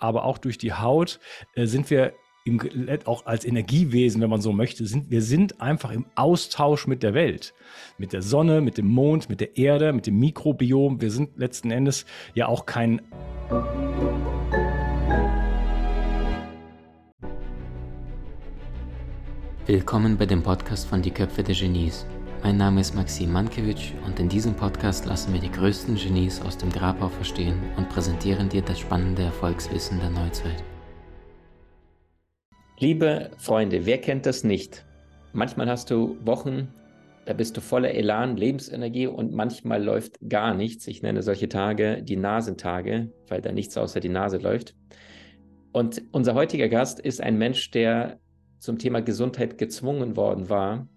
aber auch durch die Haut äh, sind wir im, auch als Energiewesen, wenn man so möchte, sind wir sind einfach im Austausch mit der Welt, mit der Sonne, mit dem Mond, mit der Erde, mit dem Mikrobiom. Wir sind letzten Endes ja auch kein Willkommen bei dem Podcast von Die Köpfe der Genies. Mein Name ist Maxim Mankewitsch und in diesem Podcast lassen wir die größten Genies aus dem Grabau verstehen und präsentieren dir das spannende Erfolgswissen der Neuzeit. Liebe Freunde, wer kennt das nicht? Manchmal hast du Wochen, da bist du voller Elan, Lebensenergie und manchmal läuft gar nichts. Ich nenne solche Tage die Nasentage, weil da nichts außer die Nase läuft. Und unser heutiger Gast ist ein Mensch, der zum Thema Gesundheit gezwungen worden war.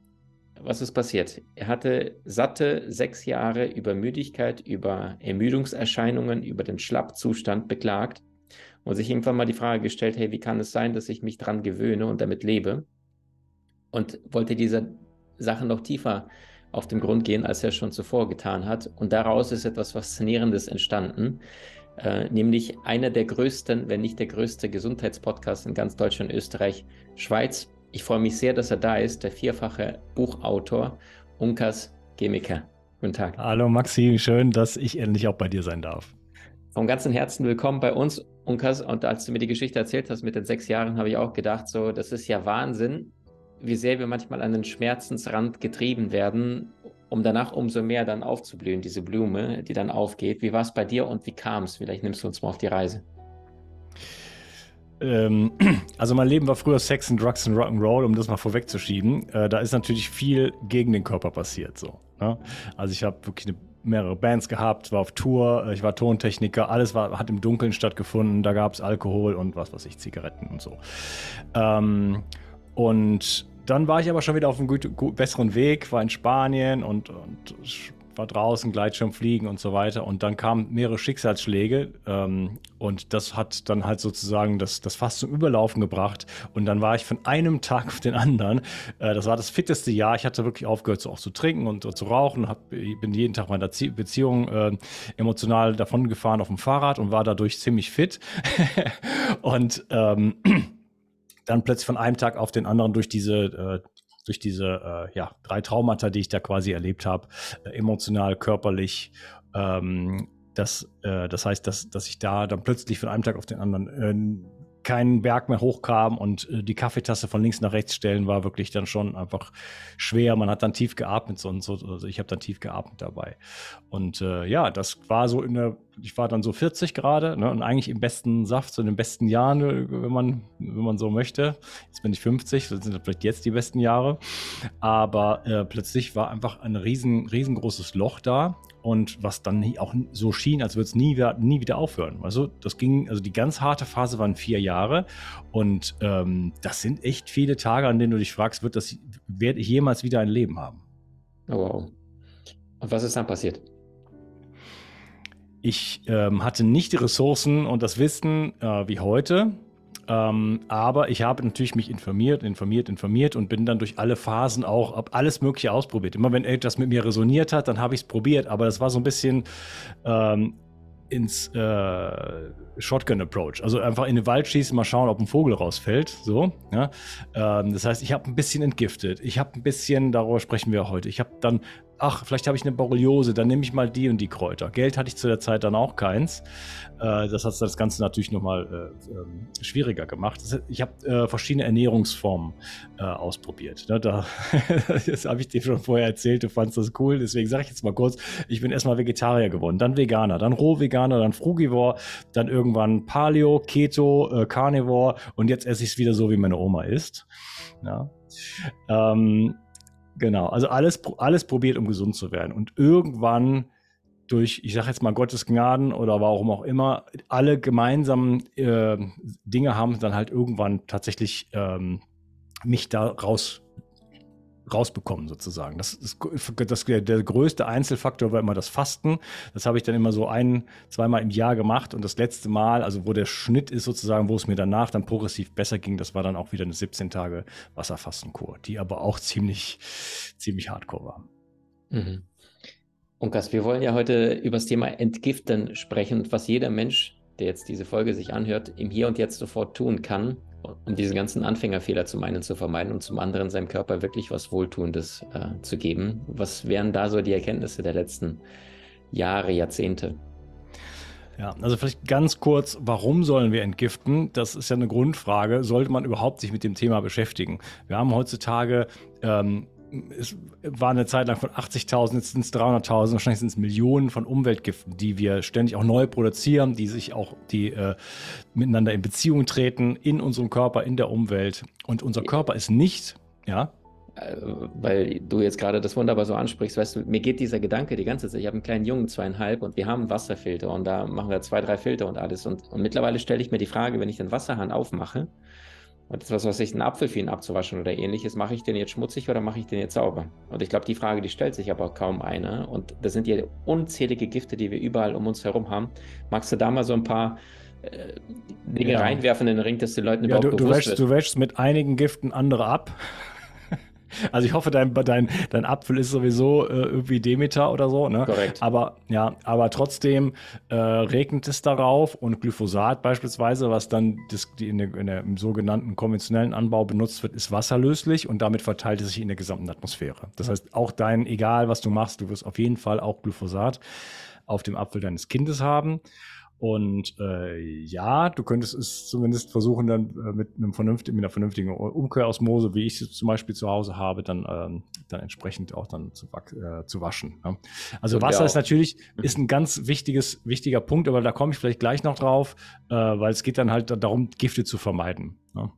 Was ist passiert? Er hatte satte sechs Jahre über Müdigkeit, über Ermüdungserscheinungen, über den Schlappzustand beklagt und sich irgendwann mal die Frage gestellt, hey, wie kann es sein, dass ich mich dran gewöhne und damit lebe? Und wollte dieser Sache noch tiefer auf den Grund gehen, als er schon zuvor getan hat. Und daraus ist etwas Faszinierendes entstanden, äh, nämlich einer der größten, wenn nicht der größte Gesundheitspodcast in ganz Deutschland, Österreich, Schweiz. Ich freue mich sehr, dass er da ist, der vierfache Buchautor Unkas Gemiker. Guten Tag. Hallo Maxi, schön, dass ich endlich auch bei dir sein darf. Vom ganzen Herzen willkommen bei uns, Unkas. Und als du mir die Geschichte erzählt hast mit den sechs Jahren, habe ich auch gedacht, so, das ist ja Wahnsinn, wie sehr wir manchmal an den Schmerzensrand getrieben werden, um danach umso mehr dann aufzublühen, diese Blume, die dann aufgeht. Wie war es bei dir und wie kam es? Vielleicht nimmst du uns mal auf die Reise. Ähm, also mein Leben war früher Sex and Drugs and Rock'n'Roll, um das mal vorwegzuschieben. Äh, da ist natürlich viel gegen den Körper passiert. So, ne? Also ich habe wirklich eine, mehrere Bands gehabt, war auf Tour, äh, ich war Tontechniker, alles war, hat im Dunkeln stattgefunden. Da gab es Alkohol und was weiß ich, Zigaretten und so. Ähm, und dann war ich aber schon wieder auf einem gut, gut, besseren Weg, war in Spanien und, und war draußen, Gleitschirm fliegen und so weiter. Und dann kamen mehrere Schicksalsschläge ähm, und das hat dann halt sozusagen das, das Fass zum Überlaufen gebracht. Und dann war ich von einem Tag auf den anderen, äh, das war das fitteste Jahr. Ich hatte wirklich aufgehört, so auch zu trinken und, und zu rauchen. Hab, bin jeden Tag meiner Beziehung äh, emotional davon gefahren auf dem Fahrrad und war dadurch ziemlich fit. und ähm, dann plötzlich von einem Tag auf den anderen durch diese, äh, durch diese äh, ja, drei Traumata, die ich da quasi erlebt habe, äh, emotional, körperlich, ähm, das, äh, das heißt, dass, dass ich da dann plötzlich von einem Tag auf den anderen äh, keinen Berg mehr hochkam und äh, die Kaffeetasse von links nach rechts stellen war wirklich dann schon einfach schwer. Man hat dann tief geatmet so und so. Also ich habe dann tief geatmet dabei. Und äh, ja, das war so in der, ich war dann so 40 gerade ne, und eigentlich im besten Saft, so in den besten Jahren, äh, wenn man, wenn man so möchte. Jetzt bin ich 50, das sind vielleicht jetzt die besten Jahre. Aber äh, plötzlich war einfach ein riesen, riesengroßes Loch da und was dann auch so schien, als würde es nie, nie wieder aufhören. Also das ging, also die ganz harte Phase waren vier Jahre und ähm, das sind echt viele Tage, an denen du dich fragst, wird das, werde ich jemals wieder ein Leben haben? Oh, wow. Und was ist dann passiert? Ich ähm, hatte nicht die Ressourcen und das Wissen äh, wie heute, ähm, aber ich habe natürlich mich informiert, informiert, informiert und bin dann durch alle Phasen auch hab alles Mögliche ausprobiert. Immer wenn etwas mit mir resoniert hat, dann habe ich es probiert. Aber das war so ein bisschen ähm, ins äh, Shotgun-Approach. Also einfach in den Wald schießen, mal schauen, ob ein Vogel rausfällt. So. Ja? Ähm, das heißt, ich habe ein bisschen entgiftet. Ich habe ein bisschen, darüber sprechen wir heute. Ich habe dann ach, vielleicht habe ich eine Borreliose, dann nehme ich mal die und die Kräuter. Geld hatte ich zu der Zeit dann auch keins. Äh, das hat das Ganze natürlich nochmal äh, ähm, schwieriger gemacht. ich habe äh, verschiedene Ernährungsformen äh, ausprobiert. Ne, da, das habe ich dir schon vorher erzählt, du fandest das cool, deswegen sage ich jetzt mal kurz, ich bin erstmal Vegetarier geworden, dann Veganer, dann Rohveganer, dann Frugivore, dann irgendwann Paleo, Keto, Carnivore und jetzt esse ich es wieder so, wie meine Oma isst. Ja. Ähm, Genau, also alles, alles probiert, um gesund zu werden. Und irgendwann durch, ich sage jetzt mal Gottes Gnaden oder warum auch immer, alle gemeinsamen äh, Dinge haben dann halt irgendwann tatsächlich ähm, mich da raus rausbekommen sozusagen. Das ist das, der, der größte Einzelfaktor war immer das Fasten. Das habe ich dann immer so ein, zweimal im Jahr gemacht und das letzte Mal, also wo der Schnitt ist sozusagen, wo es mir danach dann progressiv besser ging, das war dann auch wieder eine 17 Tage Wasserfastenkur, die aber auch ziemlich, ziemlich hardcore war. Mhm. Unkas, wir wollen ja heute über das Thema Entgiften sprechen und was jeder Mensch der jetzt diese Folge sich anhört, im Hier und Jetzt sofort tun kann, um diese ganzen Anfängerfehler zum einen zu vermeiden und zum anderen seinem Körper wirklich was Wohltuendes äh, zu geben. Was wären da so die Erkenntnisse der letzten Jahre, Jahrzehnte? Ja, also vielleicht ganz kurz, warum sollen wir entgiften? Das ist ja eine Grundfrage. Sollte man überhaupt sich mit dem Thema beschäftigen? Wir haben heutzutage ähm, es war eine Zeit lang von 80.000, jetzt sind es 300.000, wahrscheinlich sind es Millionen von Umweltgiften, die wir ständig auch neu produzieren, die sich auch, die äh, miteinander in Beziehung treten, in unserem Körper, in der Umwelt. Und unser Körper ist nicht, ja. Äh, weil du jetzt gerade das wunderbar so ansprichst, weißt du, mir geht dieser Gedanke die ganze Zeit. Ich habe einen kleinen Jungen, zweieinhalb, und wir haben einen Wasserfilter und da machen wir zwei, drei Filter und alles. Und, und mittlerweile stelle ich mir die Frage, wenn ich den Wasserhahn aufmache, und das, was weiß ich, einen Apfel für ihn abzuwaschen oder ähnliches, mache ich den jetzt schmutzig oder mache ich den jetzt sauber? Und ich glaube, die Frage, die stellt sich aber kaum einer. Und das sind ja unzählige Gifte, die wir überall um uns herum haben. Magst du da mal so ein paar äh, Dinge ja. reinwerfen in den Ring, dass die Leuten ja, überhaupt du, bewusst du wäschst, wird? Du wäschst mit einigen Giften andere ab. Also ich hoffe, dein, dein, dein Apfel ist sowieso äh, irgendwie Demeter oder so. Ne? Korrekt. Aber ja, aber trotzdem äh, regnet es darauf und Glyphosat beispielsweise, was dann das, die in der, in der, im sogenannten konventionellen Anbau benutzt wird, ist wasserlöslich und damit verteilt es sich in der gesamten Atmosphäre. Das heißt, auch dein, egal was du machst, du wirst auf jeden Fall auch Glyphosat auf dem Apfel deines Kindes haben. Und äh, ja, du könntest es zumindest versuchen, dann äh, mit, einem vernünftigen, mit einer vernünftigen Umkehrosmose, wie ich sie zum Beispiel zu Hause habe, dann, ähm, dann entsprechend auch dann zu, äh, zu waschen. Ja. Also Und Wasser ist natürlich mhm. ist ein ganz wichtiges, wichtiger Punkt, aber da komme ich vielleicht gleich noch drauf, äh, weil es geht dann halt darum, Gifte zu vermeiden. Ja.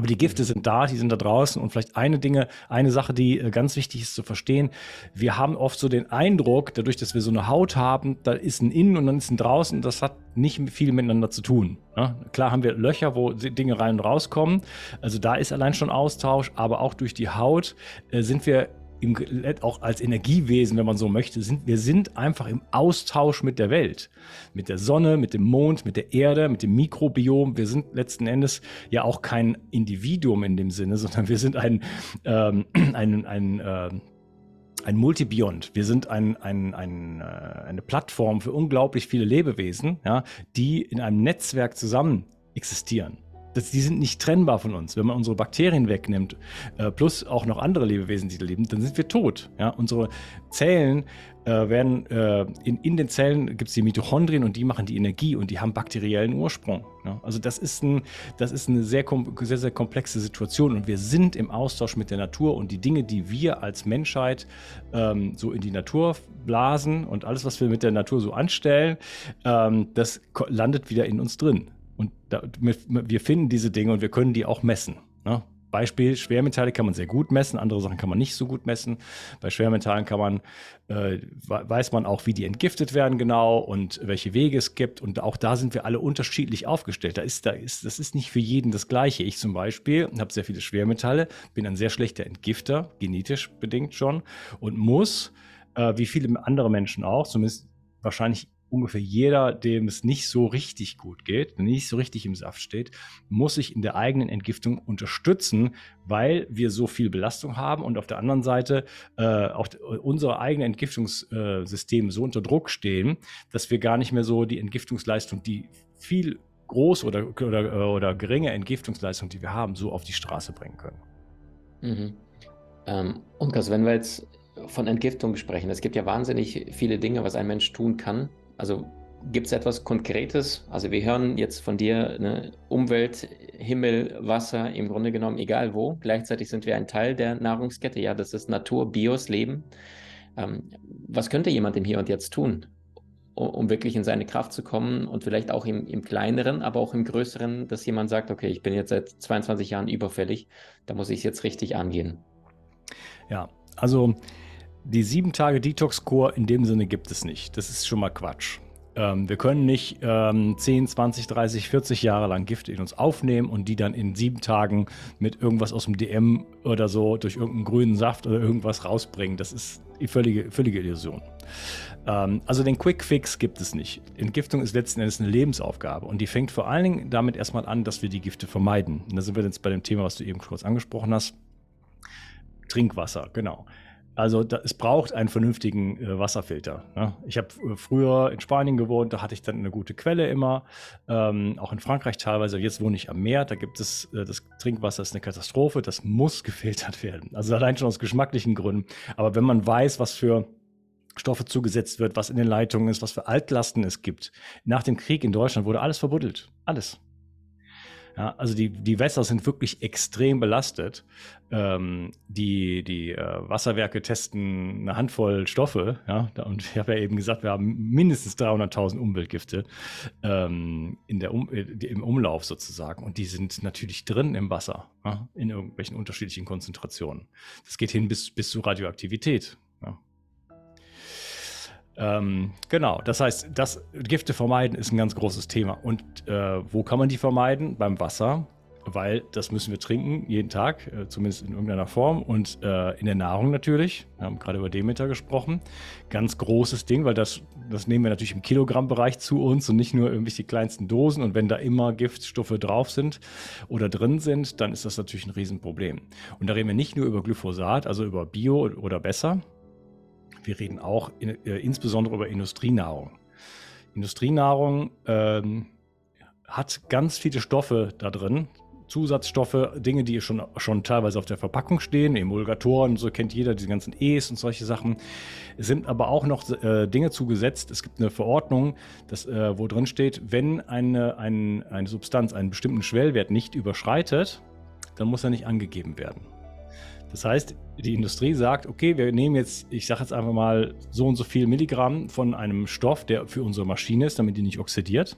Aber die Gifte sind da, die sind da draußen. Und vielleicht eine Dinge, eine Sache, die äh, ganz wichtig ist zu verstehen. Wir haben oft so den Eindruck, dadurch, dass wir so eine Haut haben, da ist ein Innen und dann ist ein Draußen. Das hat nicht viel miteinander zu tun. Ne? Klar haben wir Löcher, wo Dinge rein und rauskommen. Also da ist allein schon Austausch, aber auch durch die Haut äh, sind wir im, auch als Energiewesen, wenn man so möchte, sind wir sind einfach im Austausch mit der Welt, mit der Sonne, mit dem Mond, mit der Erde, mit dem Mikrobiom. Wir sind letzten Endes ja auch kein Individuum in dem Sinne, sondern wir sind ein, ähm, ein, ein äh, ein Multibiont. Wir sind ein, ein, ein, äh, eine Plattform für unglaublich viele Lebewesen, ja, die in einem Netzwerk zusammen existieren das, die sind nicht trennbar von uns. Wenn man unsere Bakterien wegnimmt, äh, plus auch noch andere Lebewesen, die da leben, dann sind wir tot. Ja? Unsere Zellen äh, werden, äh, in, in den Zellen gibt es die Mitochondrien und die machen die Energie und die haben bakteriellen Ursprung. Ja? Also das ist, ein, das ist eine sehr, sehr, sehr komplexe Situation und wir sind im Austausch mit der Natur und die Dinge, die wir als Menschheit ähm, so in die Natur blasen und alles, was wir mit der Natur so anstellen, ähm, das landet wieder in uns drin. Und da, wir finden diese Dinge und wir können die auch messen. Ne? Beispiel, Schwermetalle kann man sehr gut messen, andere Sachen kann man nicht so gut messen. Bei Schwermetallen kann man, äh, weiß man auch, wie die entgiftet werden genau und welche Wege es gibt. Und auch da sind wir alle unterschiedlich aufgestellt. Da ist, da ist, das ist nicht für jeden das Gleiche. Ich zum Beispiel habe sehr viele Schwermetalle, bin ein sehr schlechter Entgifter, genetisch bedingt schon, und muss, äh, wie viele andere Menschen auch, zumindest wahrscheinlich ungefähr jeder, dem es nicht so richtig gut geht, nicht so richtig im Saft steht, muss sich in der eigenen Entgiftung unterstützen, weil wir so viel Belastung haben und auf der anderen Seite äh, auch unsere eigenen Entgiftungssysteme so unter Druck stehen, dass wir gar nicht mehr so die Entgiftungsleistung, die viel groß oder, oder, oder geringe Entgiftungsleistung, die wir haben, so auf die Straße bringen können. Mhm. Ähm, Unkas, wenn wir jetzt von Entgiftung sprechen, es gibt ja wahnsinnig viele Dinge, was ein Mensch tun kann, also gibt es etwas Konkretes? Also wir hören jetzt von dir ne, Umwelt, Himmel, Wasser, im Grunde genommen egal wo. Gleichzeitig sind wir ein Teil der Nahrungskette. Ja, das ist Natur, Bios, Leben. Ähm, was könnte jemand im Hier und Jetzt tun, um, um, wirklich in seine Kraft zu kommen und vielleicht auch im, im kleineren, aber auch im größeren, dass jemand sagt, okay, ich bin jetzt seit 22 Jahren überfällig, da muss ich es jetzt richtig angehen. Ja, also die sieben Tage Detox-Kur in dem Sinne gibt es nicht. Das ist schon mal Quatsch. Ähm, wir können nicht ähm, 10, 20, 30, 40 Jahre lang Gifte in uns aufnehmen und die dann in sieben Tagen mit irgendwas aus dem DM oder so durch irgendeinen grünen Saft oder irgendwas rausbringen. Das ist die völlige, völlige Illusion. Ähm, also den Quick Fix gibt es nicht. Entgiftung ist letzten Endes eine Lebensaufgabe und die fängt vor allen Dingen damit erstmal an, dass wir die Gifte vermeiden. Und da sind wir jetzt bei dem Thema, was du eben kurz angesprochen hast. Trinkwasser, genau. Also da, es braucht einen vernünftigen äh, Wasserfilter. Ne? Ich habe äh, früher in Spanien gewohnt, da hatte ich dann eine gute Quelle immer, ähm, auch in Frankreich teilweise. Jetzt wohne ich am Meer, da gibt es äh, das Trinkwasser ist eine Katastrophe, das muss gefiltert werden. Also allein schon aus geschmacklichen Gründen. Aber wenn man weiß, was für Stoffe zugesetzt wird, was in den Leitungen ist, was für Altlasten es gibt. Nach dem Krieg in Deutschland wurde alles verbuddelt. Alles. Ja, also die, die Wässer sind wirklich extrem belastet. Ähm, die die äh, Wasserwerke testen eine Handvoll Stoffe. Ja, und ich habe ja eben gesagt, wir haben mindestens 300.000 Umweltgifte ähm, in der um, äh, im Umlauf sozusagen. Und die sind natürlich drin im Wasser, ja, in irgendwelchen unterschiedlichen Konzentrationen. Das geht hin bis, bis zu Radioaktivität. Ähm, genau, das heißt, das Gifte vermeiden ist ein ganz großes Thema. Und äh, wo kann man die vermeiden? Beim Wasser, weil das müssen wir trinken jeden Tag, äh, zumindest in irgendeiner Form. Und äh, in der Nahrung natürlich. Wir haben gerade über Demeter gesprochen. Ganz großes Ding, weil das, das nehmen wir natürlich im Kilogrammbereich zu uns und nicht nur irgendwie die kleinsten Dosen. Und wenn da immer Giftstoffe drauf sind oder drin sind, dann ist das natürlich ein Riesenproblem. Und da reden wir nicht nur über Glyphosat, also über Bio oder besser, wir reden auch in, äh, insbesondere über Industrienahrung. Industrienahrung ähm, hat ganz viele Stoffe da drin, Zusatzstoffe, Dinge, die schon, schon teilweise auf der Verpackung stehen, Emulgatoren, so kennt jeder diese ganzen E's und solche Sachen. Es sind aber auch noch äh, Dinge zugesetzt. Es gibt eine Verordnung, das, äh, wo drin steht, wenn eine, ein, eine Substanz einen bestimmten Schwellwert nicht überschreitet, dann muss er nicht angegeben werden. Das heißt, die Industrie sagt, okay, wir nehmen jetzt, ich sage jetzt einfach mal so und so viel Milligramm von einem Stoff, der für unsere Maschine ist, damit die nicht oxidiert,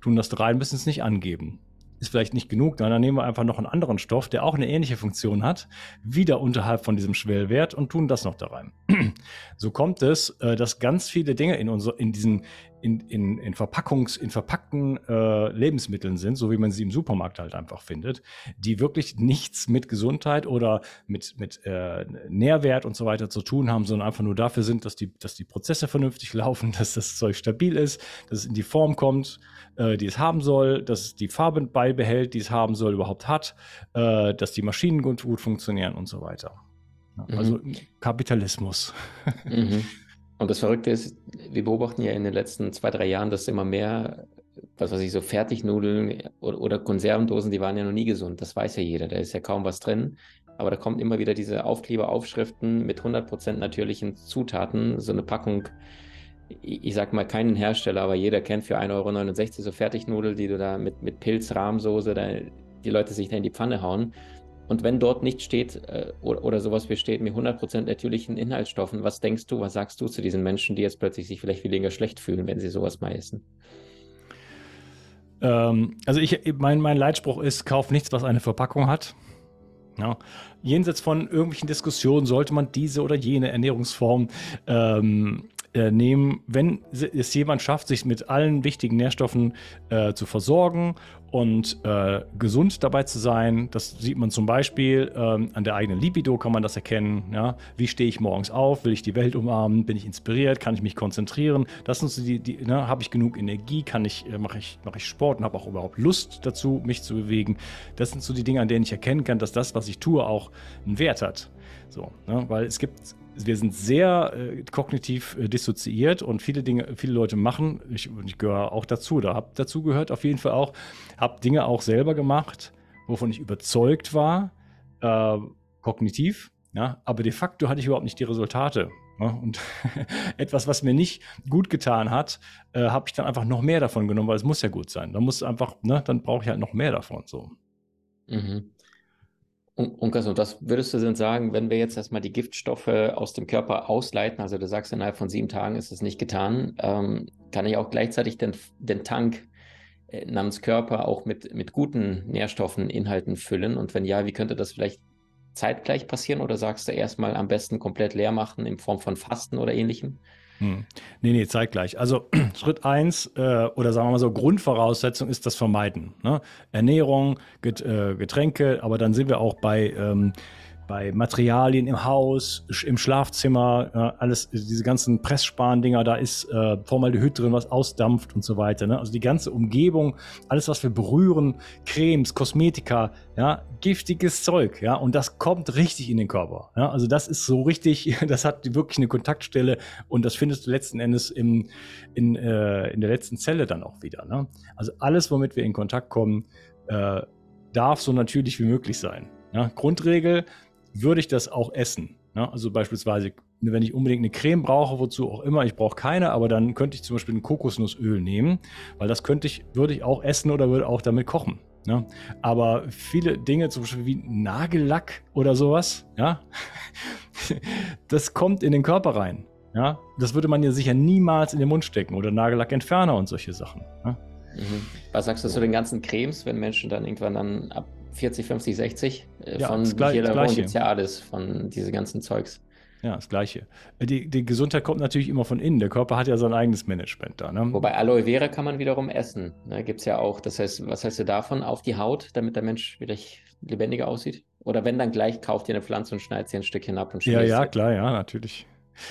tun das rein, müssen es nicht angeben. Ist vielleicht nicht genug, dann nehmen wir einfach noch einen anderen Stoff, der auch eine ähnliche Funktion hat, wieder unterhalb von diesem Schwellwert und tun das noch da rein. so kommt es, äh, dass ganz viele Dinge in, unser, in diesen in, in, in Verpackungs-, in verpackten äh, Lebensmitteln sind, so wie man sie im Supermarkt halt einfach findet, die wirklich nichts mit Gesundheit oder mit, mit äh, Nährwert und so weiter zu tun haben, sondern einfach nur dafür sind, dass die, dass die Prozesse vernünftig laufen, dass das Zeug stabil ist, dass es in die Form kommt, äh, die es haben soll, dass es die Farbe beibehält, die es haben soll, überhaupt hat, äh, dass die Maschinen gut, gut funktionieren und so weiter. Also mhm. Kapitalismus. Mhm. Und das Verrückte ist, wir beobachten ja in den letzten zwei, drei Jahren, dass immer mehr, was weiß ich, so Fertignudeln oder, oder Konservendosen, die waren ja noch nie gesund. Das weiß ja jeder, da ist ja kaum was drin. Aber da kommt immer wieder diese Aufkleberaufschriften mit 100% natürlichen Zutaten, so eine Packung ich sag mal keinen Hersteller, aber jeder kennt für 1,69 Euro so Fertignudel, die du da mit, mit Pilz, Rahmsoße, da die Leute sich da in die Pfanne hauen. Und wenn dort nicht steht äh, oder, oder sowas besteht mit 100% natürlichen Inhaltsstoffen, was denkst du, was sagst du zu diesen Menschen, die jetzt plötzlich sich vielleicht weniger schlecht fühlen, wenn sie sowas mal essen? Ähm, also ich, mein, mein Leitspruch ist, kauf nichts, was eine Verpackung hat. Ja. Jenseits von irgendwelchen Diskussionen sollte man diese oder jene Ernährungsform ähm, äh, nehmen, wenn es jemand schafft, sich mit allen wichtigen Nährstoffen äh, zu versorgen und äh, gesund dabei zu sein. Das sieht man zum Beispiel ähm, an der eigenen Libido, kann man das erkennen. Ja? Wie stehe ich morgens auf? Will ich die Welt umarmen? Bin ich inspiriert? Kann ich mich konzentrieren? Das sind so die, die ne? habe ich genug Energie? Kann ich, äh, mache ich, mach ich Sport und habe auch überhaupt Lust dazu, mich zu bewegen? Das sind so die Dinge, an denen ich erkennen kann, dass das, was ich tue, auch einen Wert hat. So, ne? Weil es gibt wir sind sehr äh, kognitiv äh, dissoziiert und viele Dinge, viele Leute machen, ich, ich gehöre auch dazu, da habe dazu gehört auf jeden Fall auch, habe Dinge auch selber gemacht, wovon ich überzeugt war, äh, kognitiv, ja, aber de facto hatte ich überhaupt nicht die Resultate. Ja, und etwas, was mir nicht gut getan hat, äh, habe ich dann einfach noch mehr davon genommen, weil es muss ja gut sein. Dann muss einfach, ne, dann brauche ich halt noch mehr davon. So. Mhm. Und, und was würdest du denn sagen, wenn wir jetzt erstmal die Giftstoffe aus dem Körper ausleiten, also du sagst, innerhalb von sieben Tagen ist es nicht getan, ähm, kann ich auch gleichzeitig den, den Tank äh, namens Körper auch mit, mit guten Nährstoffen, Inhalten füllen? Und wenn ja, wie könnte das vielleicht zeitgleich passieren oder sagst du erstmal am besten komplett leer machen in Form von Fasten oder ähnlichem? Hm. Nee, nee, zeitgleich. Also Schritt eins äh, oder sagen wir mal so, Grundvoraussetzung ist das Vermeiden. Ne? Ernährung, Get, äh, Getränke, aber dann sind wir auch bei ähm, bei Materialien im Haus, im Schlafzimmer, alles, diese ganzen Pressspan-Dinger, da ist äh, Formaldehyd drin, was ausdampft und so weiter. Ne? Also die ganze Umgebung, alles, was wir berühren, Cremes, Kosmetika, ja, giftiges Zeug, ja, und das kommt richtig in den Körper. Ja? Also das ist so richtig, das hat wirklich eine Kontaktstelle und das findest du letzten Endes im, in, äh, in der letzten Zelle dann auch wieder. Ne? Also alles, womit wir in Kontakt kommen, äh, darf so natürlich wie möglich sein. Ja? Grundregel, würde ich das auch essen. Ja, also beispielsweise, wenn ich unbedingt eine Creme brauche, wozu auch immer, ich brauche keine, aber dann könnte ich zum Beispiel ein Kokosnussöl nehmen, weil das könnte ich, würde ich auch essen oder würde auch damit kochen. Ja, aber viele Dinge, zum Beispiel wie Nagellack oder sowas, ja, das kommt in den Körper rein. Ja, das würde man ja sicher niemals in den Mund stecken oder Nagellackentferner und solche Sachen. Ja? Mhm. Was sagst du zu den ganzen Cremes, wenn Menschen dann irgendwann dann ab 40, 50, 60 äh, Ja, von Gleiche. gibt ja alles, von diese ganzen Zeugs. Ja, das Gleiche. Die, die Gesundheit kommt natürlich immer von innen. Der Körper hat ja sein eigenes Management da. Ne? Wobei Aloe Vera kann man wiederum essen. Ne? Gibt es ja auch. Das heißt, was heißt du davon? Auf die Haut, damit der Mensch wieder lebendiger aussieht? Oder wenn dann gleich, kauft ihr eine Pflanze und schneidet sie ein Stückchen ab und Ja, ja, klar, ja, natürlich.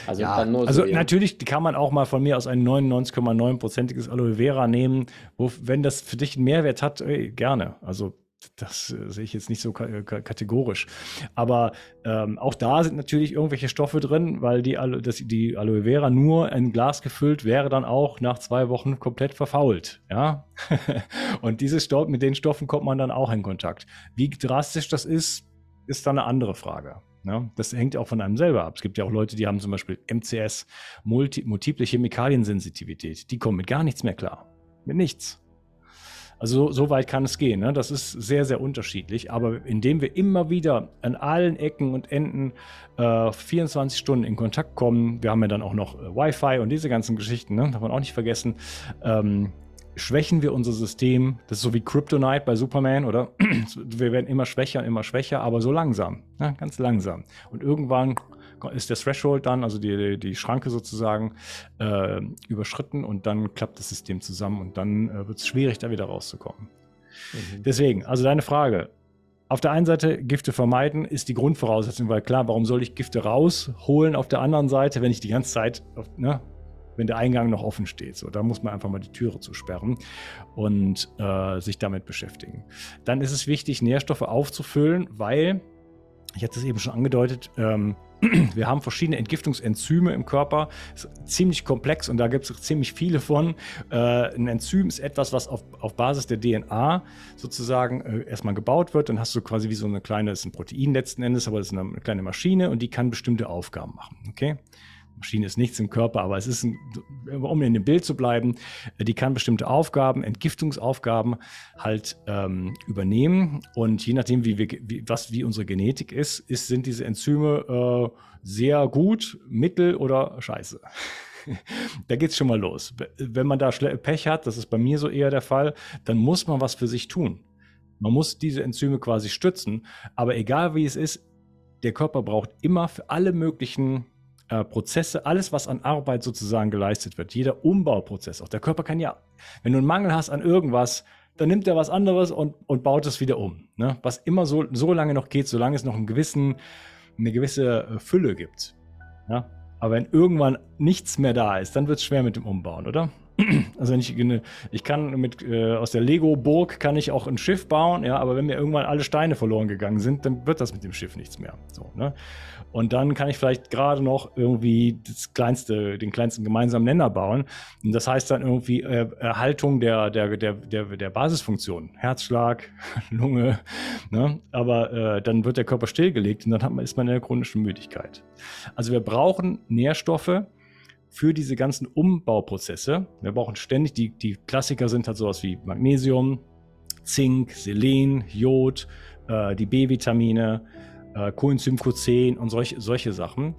Also Ja, dann nur also so ihr- natürlich kann man auch mal von mir aus ein 99,9%iges Aloe Vera nehmen, wo, wenn das für dich einen Mehrwert hat, ey, gerne. Also das äh, sehe ich jetzt nicht so ka kategorisch. Aber ähm, auch da sind natürlich irgendwelche Stoffe drin, weil die, Alo das, die Aloe Vera nur in Glas gefüllt wäre dann auch nach zwei Wochen komplett verfault. Ja? Und diese Stoff, mit den Stoffen kommt man dann auch in Kontakt. Wie drastisch das ist, ist dann eine andere Frage. Ja, das hängt auch von einem selber ab. Es gibt ja auch Leute, die haben zum Beispiel MCS, multi, multiple Chemikaliensensitivität. Die kommen mit gar nichts mehr klar. Mit nichts. Also so, weit kann es gehen. Ne? Das ist sehr, sehr unterschiedlich. Aber indem wir immer wieder an allen Ecken und Enden äh, 24 Stunden in Kontakt kommen, wir haben ja dann auch noch äh, Wi-Fi und diese ganzen Geschichten, ne? darf man auch nicht vergessen, ähm, schwächen wir unser System. Das ist so wie Kryptonite bei Superman, oder? Wir werden immer schwächer und immer schwächer, aber so langsam, ne? ganz langsam. Und irgendwann ist der Threshold dann, also die, die Schranke sozusagen, äh, überschritten und dann klappt das System zusammen und dann äh, wird es schwierig, da wieder rauszukommen. Mhm. Deswegen, also deine Frage. Auf der einen Seite Gifte vermeiden ist die Grundvoraussetzung, weil klar, warum soll ich Gifte rausholen auf der anderen Seite, wenn ich die ganze Zeit, auf, ne, wenn der Eingang noch offen steht. So, da muss man einfach mal die Türe zusperren und äh, sich damit beschäftigen. Dann ist es wichtig, Nährstoffe aufzufüllen, weil, ich hatte es eben schon angedeutet, ähm, wir haben verschiedene Entgiftungsenzyme im Körper. Ist ziemlich komplex und da gibt es ziemlich viele von. Äh, ein Enzym ist etwas, was auf, auf Basis der DNA sozusagen äh, erstmal gebaut wird. Dann hast du quasi wie so eine kleine, ist ein Protein letzten Endes, aber das ist eine, kleine Maschine und die kann bestimmte Aufgaben machen. Okay? Maschine ist nichts im Körper, aber es ist, ein, um in dem Bild zu bleiben, äh, die kann bestimmte Aufgaben, Entgiftungsaufgaben halt ähm, übernehmen. Und je nachdem, wie, wir, wie, was, wie unsere Genetik ist, ist sind diese Enzyme äh, sehr gut, mittel oder scheiße. da geht's schon mal los. Wenn man da Pech hat, das ist bei mir so eher der Fall, dann muss man was für sich tun. Man muss diese Enzyme quasi stützen. Aber egal wie es ist, der Körper braucht immer für alle möglichen äh, Prozesse, alles, was an Arbeit sozusagen geleistet wird, jeder Umbauprozess, auch der Körper kann ja, wenn du einen Mangel hast an irgendwas, dann nimmt er was anderes und, und baut es wieder um. Ne? Was immer so, so lange noch geht, solange es noch einen gewissen, eine gewisse äh, Fülle gibt. Ja? Aber wenn irgendwann nichts mehr da ist, dann wird es schwer mit dem Umbauen, oder? Also wenn ich, ich kann mit äh, aus der Lego-Burg kann ich auch ein Schiff bauen, ja, aber wenn mir irgendwann alle Steine verloren gegangen sind, dann wird das mit dem Schiff nichts mehr. So, ne? Und dann kann ich vielleicht gerade noch irgendwie das kleinste, den kleinsten gemeinsamen Nenner bauen. Und das heißt dann irgendwie äh, Erhaltung der, der, der, der, der Basisfunktion. Herzschlag, Lunge. Ne? Aber äh, dann wird der Körper stillgelegt und dann hat man, ist man in der chronischen Müdigkeit. Also wir brauchen Nährstoffe für diese ganzen Umbauprozesse. Wir brauchen ständig, die, die Klassiker sind halt sowas wie Magnesium, Zink, Selen, Jod, äh, die B-Vitamine, äh, Coenzym Q10 und solche, solche Sachen,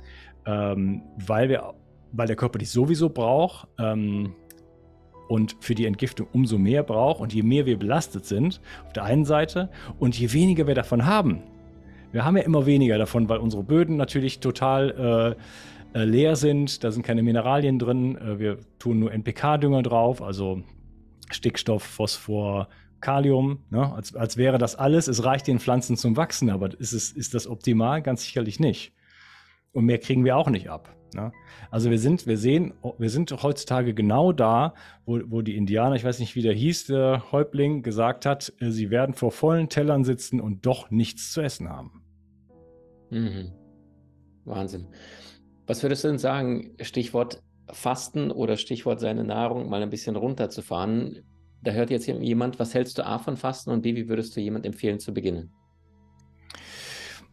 ähm, weil, wir, weil der Körper die sowieso braucht ähm, und für die Entgiftung umso mehr braucht und je mehr wir belastet sind, auf der einen Seite, und je weniger wir davon haben. Wir haben ja immer weniger davon, weil unsere Böden natürlich total äh, äh, leer sind, da sind keine Mineralien drin, äh, wir tun nur NPK-Dünger drauf, also Stickstoff, Phosphor, Kalium, ne? als, als wäre das alles. Es reicht den Pflanzen zum Wachsen, aber ist, es, ist das optimal? Ganz sicherlich nicht. Und mehr kriegen wir auch nicht ab. Ne? Also wir sind, wir sehen, wir sind heutzutage genau da, wo, wo die Indianer, ich weiß nicht, wie der hieß, der Häuptling, gesagt hat, äh, sie werden vor vollen Tellern sitzen und doch nichts zu essen haben. Mhm. Wahnsinn. Was würdest du denn sagen, Stichwort Fasten oder Stichwort seine Nahrung mal ein bisschen runterzufahren? Da hört jetzt jemand, was hältst du A von Fasten und B, wie würdest du jemand empfehlen zu beginnen?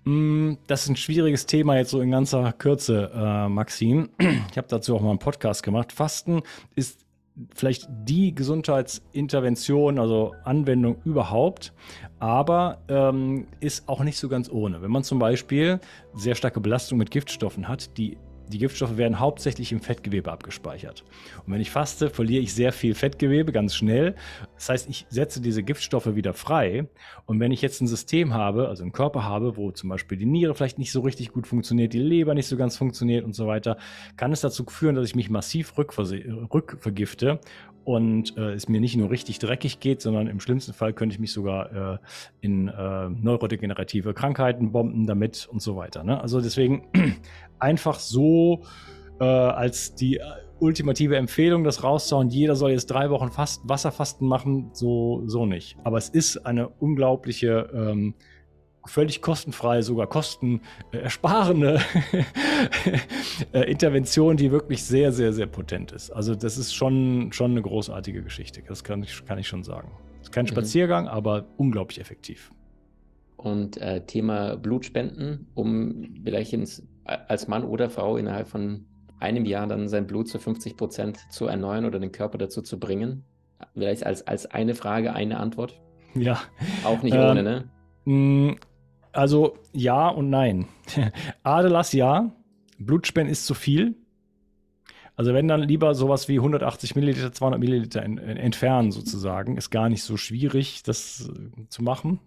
Mm, das ist ein schwieriges Thema jetzt so in ganzer Kürze, äh, Maxim. Ich habe dazu auch mal einen Podcast gemacht. Fasten ist vielleicht die Gesundheitsintervention, also Anwendung überhaupt, aber ähm, ist auch nicht so ganz ohne. Wenn man zum Beispiel sehr starke Belastung mit Giftstoffen hat, die die Giftstoffe werden hauptsächlich im Fettgewebe abgespeichert. Und wenn ich faste, verliere ich sehr viel Fettgewebe ganz schnell. Das heißt, ich setze diese Giftstoffe wieder frei. Und wenn ich jetzt ein System habe, also einen Körper habe, wo zum Beispiel die Niere vielleicht nicht so richtig gut funktioniert, die Leber nicht so ganz funktioniert und so weiter, kann es dazu führen, dass ich mich massiv rückvergifte und äh, es mir nicht nur richtig dreckig geht, sondern im schlimmsten Fall könnte ich mich sogar äh, in äh, neurodegenerative Krankheiten bomben damit und so weiter. Ne? Also deswegen einfach so äh, als die äh, ultimative Empfehlung, das rauszuhauen, jeder soll jetzt drei Wochen Fast Wasserfasten machen, so, so nicht. Aber es ist eine unglaubliche ähm, völlig kostenfrei, sogar kostenersparende äh, Intervention, die wirklich sehr, sehr, sehr potent ist. Also das ist schon, schon eine großartige Geschichte. Das kann ich, kann ich schon sagen. Es ist kein mhm. Spaziergang, aber unglaublich effektiv. Und äh, Thema Blutspenden, um vielleicht ins, als Mann oder Frau innerhalb von einem Jahr dann sein Blut zu 50 Prozent zu erneuern oder den Körper dazu zu bringen. Vielleicht als, als eine Frage, eine Antwort. Ja. Auch nicht ohne, ähm, ne? Also ja und nein. Adelas ja, Blutspenden ist zu viel. Also wenn dann lieber sowas wie 180 Milliliter, 200 Milliliter in, entfernen sozusagen, ist gar nicht so schwierig, das äh, zu machen.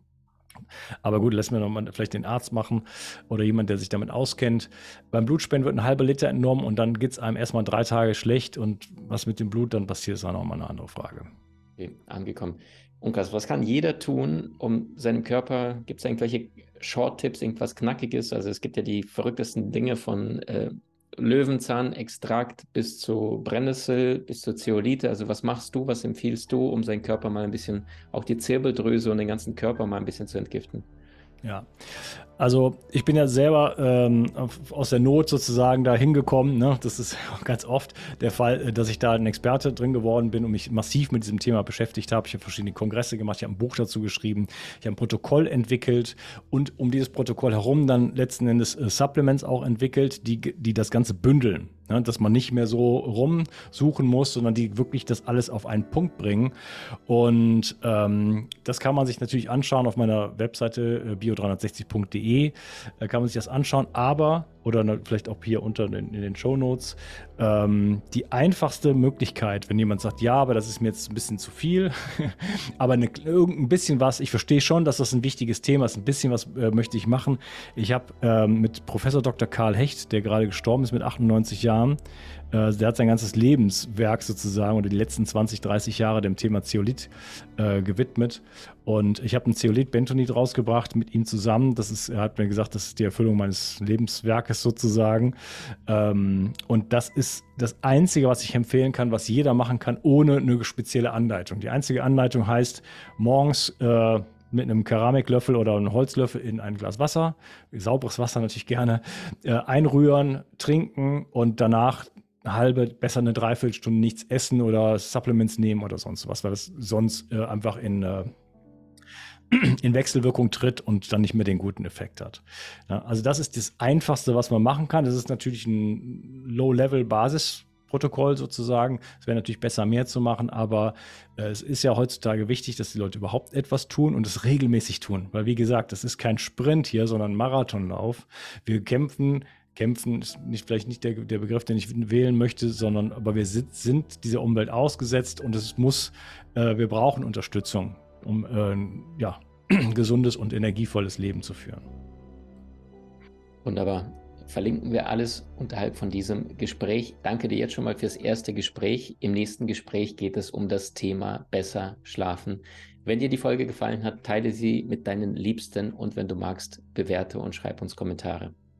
Aber gut, lassen wir nochmal vielleicht den Arzt machen oder jemand, der sich damit auskennt. Beim Blutspenden wird ein halber Liter entnommen und dann geht es einem erstmal drei Tage schlecht und was mit dem Blut dann passiert, ist auch nochmal eine andere Frage. Okay, angekommen. Unkas, was kann jeder tun, um seinem Körper, gibt es irgendwelche Short-Tipps, irgendwas Knackiges? Also es gibt ja die verrücktesten Dinge von äh, Löwenzahnextrakt bis zu Brennnessel, bis zu Zeolite. Also was machst du, was empfiehlst du, um seinen Körper mal ein bisschen, auch die Zirbeldrüse und den ganzen Körper mal ein bisschen zu entgiften? Ja, also ich bin ja selber ähm, aus der Not sozusagen da hingekommen. Ne? Das ist ganz oft der Fall, äh, dass ich da ein Experte drin geworden bin und mich massiv mit diesem Thema beschäftigt habe. Ich habe verschiedene Kongresse gemacht, ich habe ein Buch dazu geschrieben, ich habe ein Protokoll entwickelt und um dieses Protokoll herum dann letzten Endes äh, Supplements auch entwickelt, die, die das Ganze bündeln. Ne, dass man nicht mehr so rumsuchen muss, sondern die wirklich das alles auf einen Punkt bringen. Und ähm, das kann man sich natürlich anschauen auf meiner Webseite äh, bio360.de. Da kann man sich das anschauen, aber oder vielleicht auch hier unter in, in den Show Notes. Ähm, die einfachste Möglichkeit, wenn jemand sagt, ja, aber das ist mir jetzt ein bisschen zu viel, aber eine, irgendein bisschen was, ich verstehe schon, dass das ein wichtiges Thema ist, ein bisschen was äh, möchte ich machen. Ich habe ähm, mit Professor Dr. Karl Hecht, der gerade gestorben ist mit 98 Jahren, äh, der hat sein ganzes Lebenswerk sozusagen oder die letzten 20, 30 Jahre dem Thema Zeolit äh, gewidmet. Und ich habe ein Zeolit-Bentonit rausgebracht mit ihm zusammen. Das ist, er hat mir gesagt, das ist die Erfüllung meines Lebenswerkes sozusagen. Ähm, und das ist das Einzige, was ich empfehlen kann, was jeder machen kann, ohne eine spezielle Anleitung. Die einzige Anleitung heißt, morgens äh, mit einem Keramiklöffel oder einem Holzlöffel in ein Glas Wasser, sauberes Wasser natürlich gerne, äh, einrühren, trinken und danach halbe, besser eine Dreiviertelstunde nichts essen oder Supplements nehmen oder sonst was, weil das sonst äh, einfach in, äh, in Wechselwirkung tritt und dann nicht mehr den guten Effekt hat. Ja, also das ist das Einfachste, was man machen kann. Das ist natürlich ein Low-Level-Basisprotokoll sozusagen. Es wäre natürlich besser, mehr zu machen, aber äh, es ist ja heutzutage wichtig, dass die Leute überhaupt etwas tun und es regelmäßig tun. Weil, wie gesagt, das ist kein Sprint hier, sondern Marathonlauf. Wir kämpfen kämpfen ist nicht, vielleicht nicht der, der Begriff, den ich wählen möchte, sondern aber wir sind, sind dieser Umwelt ausgesetzt und es muss, äh, wir brauchen Unterstützung, um äh, ja, gesundes und energievolles Leben zu führen. Wunderbar. verlinken wir alles unterhalb von diesem Gespräch. Danke dir jetzt schon mal fürs erste Gespräch. Im nächsten Gespräch geht es um das Thema besser schlafen. Wenn dir die Folge gefallen hat, teile sie mit deinen Liebsten und wenn du magst, bewerte und schreib uns Kommentare.